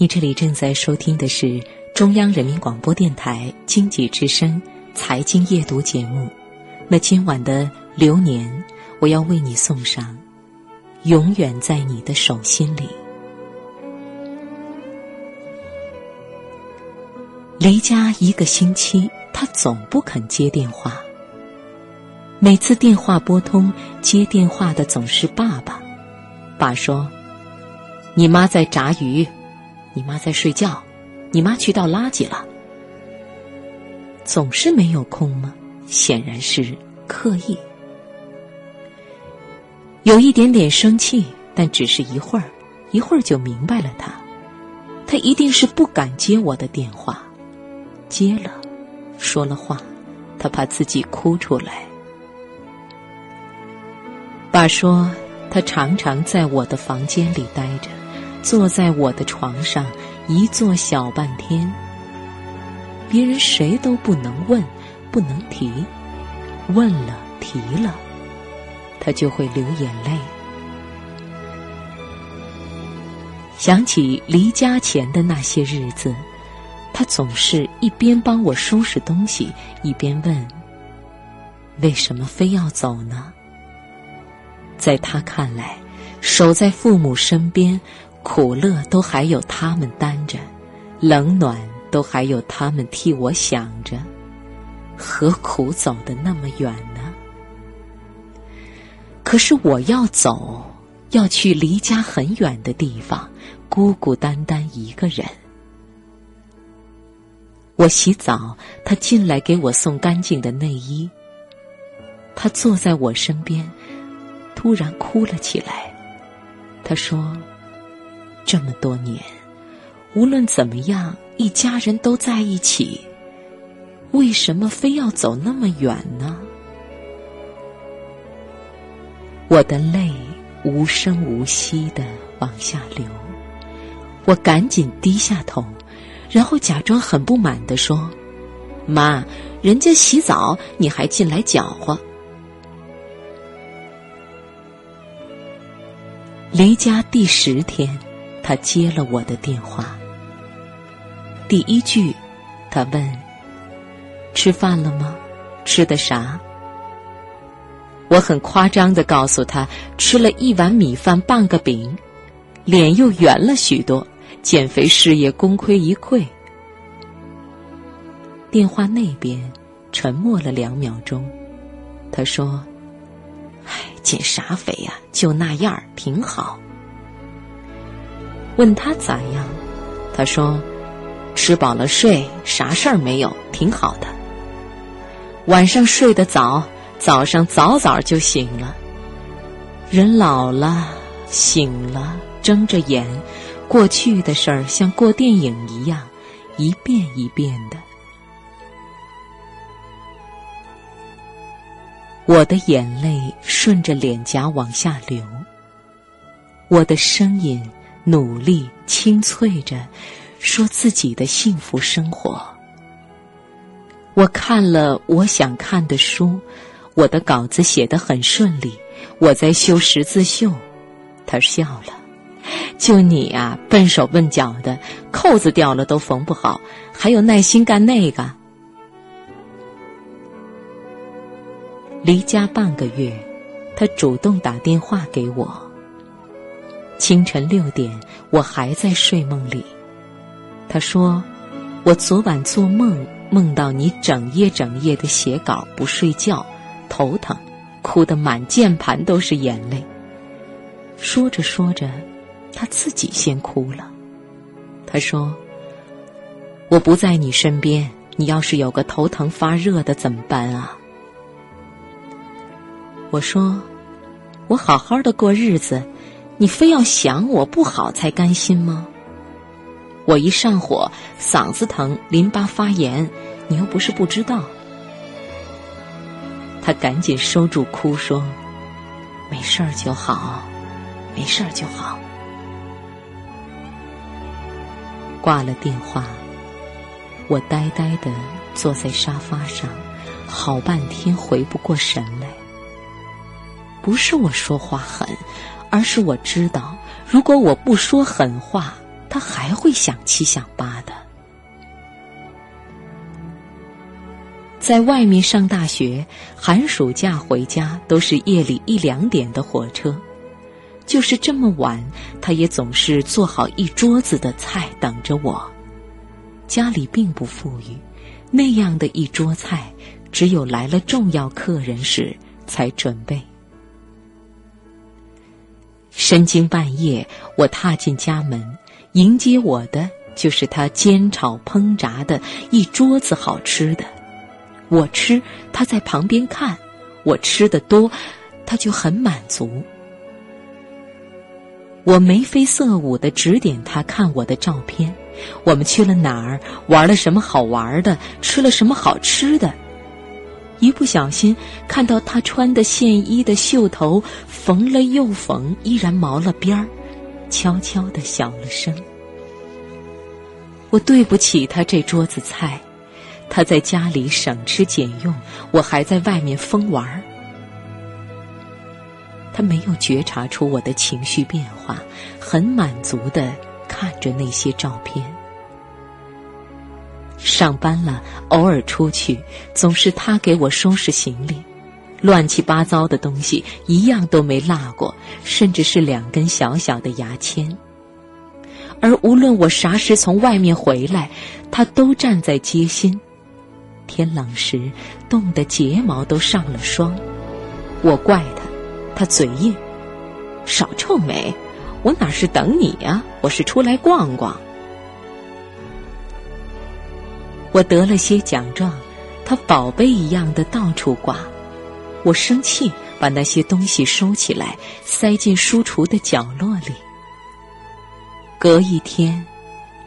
你这里正在收听的是中央人民广播电台经济之声财经夜读节目。那今晚的流年，我要为你送上《永远在你的手心里》。离家一个星期，他总不肯接电话。每次电话拨通，接电话的总是爸爸。爸说：“你妈在炸鱼。”你妈在睡觉，你妈去倒垃圾了，总是没有空吗？显然是刻意。有一点点生气，但只是一会儿，一会儿就明白了。他，他一定是不敢接我的电话，接了，说了话，他怕自己哭出来。爸说，他常常在我的房间里待着。坐在我的床上，一坐小半天。别人谁都不能问，不能提，问了提了，他就会流眼泪。想起离家前的那些日子，他总是一边帮我收拾东西，一边问：“为什么非要走呢？”在他看来，守在父母身边。苦乐都还有他们担着，冷暖都还有他们替我想着，何苦走得那么远呢？可是我要走，要去离家很远的地方，孤孤单单一个人。我洗澡，他进来给我送干净的内衣。他坐在我身边，突然哭了起来。他说。这么多年，无论怎么样，一家人都在一起，为什么非要走那么远呢？我的泪无声无息的往下流，我赶紧低下头，然后假装很不满的说：“妈，人家洗澡，你还进来搅和。”离家第十天。他接了我的电话。第一句，他问：“吃饭了吗？吃的啥？”我很夸张的告诉他：“吃了一碗米饭，半个饼。”脸又圆了许多，减肥事业功亏一篑。电话那边沉默了两秒钟，他说：“唉，减啥肥呀？就那样儿，挺好。”问他咋样，他说：“吃饱了睡，啥事儿没有，挺好的。晚上睡得早，早上早早就醒了。人老了，醒了，睁着眼，过去的事儿像过电影一样，一遍一遍的。我的眼泪顺着脸颊往下流，我的声音。”努力清脆着，说自己的幸福生活。我看了我想看的书，我的稿子写得很顺利。我在绣十字绣，他笑了。就你啊，笨手笨脚的，扣子掉了都缝不好，还有耐心干那个。离家半个月，他主动打电话给我。清晨六点，我还在睡梦里。他说：“我昨晚做梦，梦到你整夜整夜的写稿，不睡觉，头疼，哭得满键盘都是眼泪。”说着说着，他自己先哭了。他说：“我不在你身边，你要是有个头疼发热的怎么办啊？”我说：“我好好的过日子。”你非要想我不好才甘心吗？我一上火，嗓子疼，淋巴发炎，你又不是不知道。他赶紧收住哭，说：“没事儿就好，没事儿就好。”挂了电话，我呆呆的坐在沙发上，好半天回不过神来。不是我说话狠。而是我知道，如果我不说狠话，他还会想七想八的。在外面上大学，寒暑假回家都是夜里一两点的火车，就是这么晚，他也总是做好一桌子的菜等着我。家里并不富裕，那样的一桌菜，只有来了重要客人时才准备。深更半夜，我踏进家门，迎接我的就是他煎炒烹炸的一桌子好吃的。我吃，他在旁边看，我吃的多，他就很满足。我眉飞色舞的指点他看我的照片，我们去了哪儿，玩了什么好玩的，吃了什么好吃的。一不小心看到他穿的线衣的袖头缝了又缝，依然毛了边儿，悄悄的小了声。我对不起他这桌子菜。他在家里省吃俭用，我还在外面疯玩儿。他没有觉察出我的情绪变化，很满足的看着那些照片。上班了，偶尔出去，总是他给我收拾行李，乱七八糟的东西一样都没落过，甚至是两根小小的牙签。而无论我啥时从外面回来，他都站在街心。天冷时，冻得睫毛都上了霜。我怪他，他嘴硬，少臭美。我哪是等你呀？我是出来逛逛。我得了些奖状，他宝贝一样的到处挂。我生气，把那些东西收起来，塞进书橱的角落里。隔一天。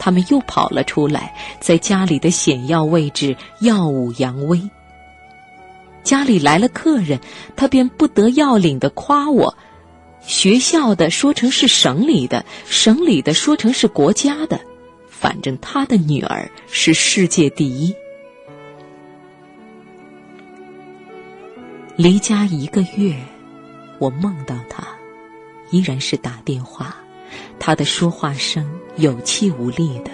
他们又跑了出来，在家里的显要位置耀武扬威。家里来了客人，他便不得要领的夸我：学校的说成是省里的，省里的说成是国家的，反正他的女儿是世界第一。离家一个月，我梦到他，依然是打电话。他的说话声有气无力的。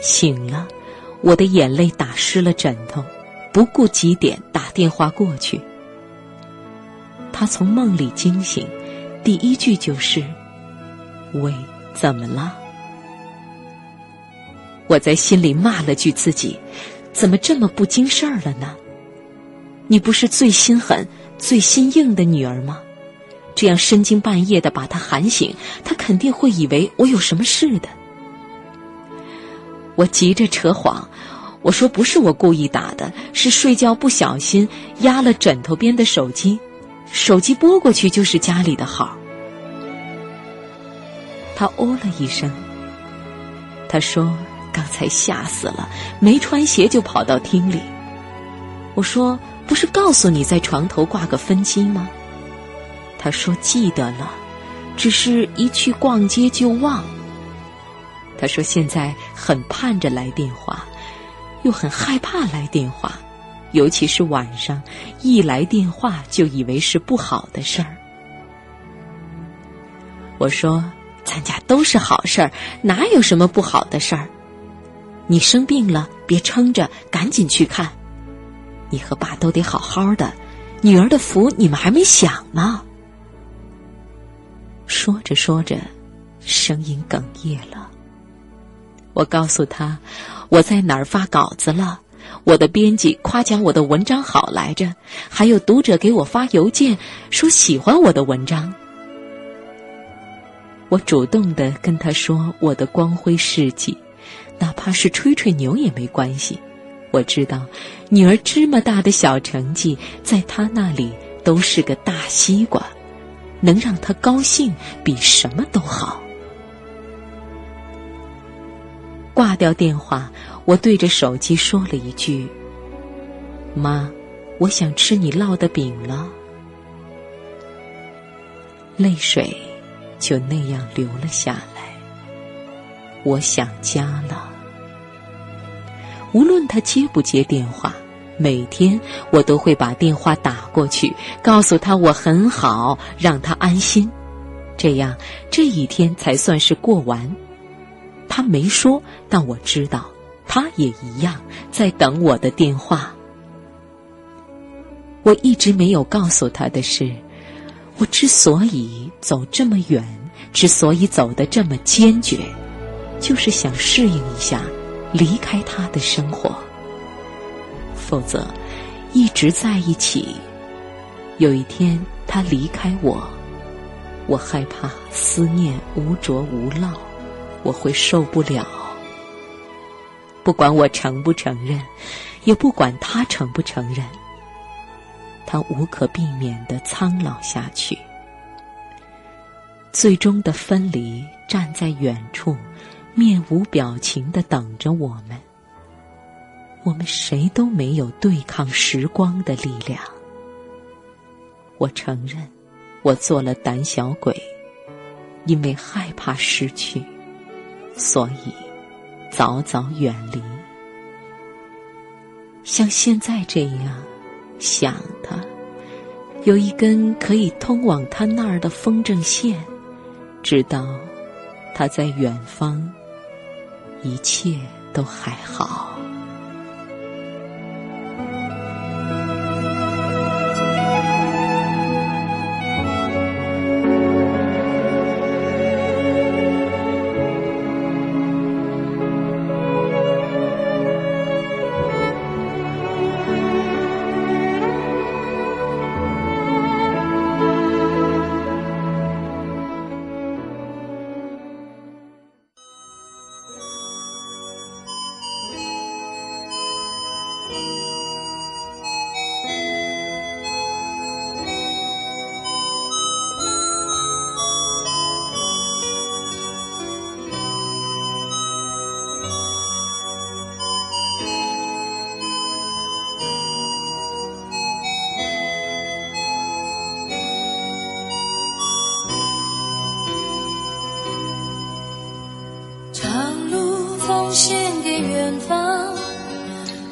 醒了，我的眼泪打湿了枕头，不顾几点打电话过去。他从梦里惊醒，第一句就是：“喂，怎么了？”我在心里骂了句自己：“怎么这么不经事儿了呢？你不是最心狠、最心硬的女儿吗？”这样深更半夜的把他喊醒，他肯定会以为我有什么事的。我急着扯谎，我说不是我故意打的，是睡觉不小心压了枕头边的手机，手机拨过去就是家里的号。他哦了一声，他说刚才吓死了，没穿鞋就跑到厅里。我说不是告诉你在床头挂个分机吗？他说：“记得了，只是一去逛街就忘。”他说：“现在很盼着来电话，又很害怕来电话，尤其是晚上，一来电话就以为是不好的事儿。”我说：“咱家都是好事儿，哪有什么不好的事儿？你生病了，别撑着，赶紧去看。你和爸都得好好的，女儿的福你们还没享呢。”说着说着，声音哽咽了。我告诉他，我在哪儿发稿子了，我的编辑夸奖我的文章好来着，还有读者给我发邮件说喜欢我的文章。我主动的跟他说我的光辉事迹，哪怕是吹吹牛也没关系。我知道，女儿芝麻大的小成绩，在他那里都是个大西瓜。能让她高兴，比什么都好。挂掉电话，我对着手机说了一句：“妈，我想吃你烙的饼了。”泪水就那样流了下来。我想家了。无论他接不接电话。每天我都会把电话打过去，告诉他我很好，让他安心。这样这一天才算是过完。他没说，但我知道，他也一样在等我的电话。我一直没有告诉他的是，我之所以走这么远，之所以走得这么坚决，就是想适应一下离开他的生活。否则，一直在一起，有一天他离开我，我害怕思念无着无落。我会受不了，不管我承不承认，也不管他承不承认，他无可避免的苍老下去。最终的分离，站在远处，面无表情的等着我们。我们谁都没有对抗时光的力量。我承认，我做了胆小鬼，因为害怕失去。所以，早早远离。像现在这样想他，有一根可以通往他那儿的风筝线，知道他在远方，一切都还好。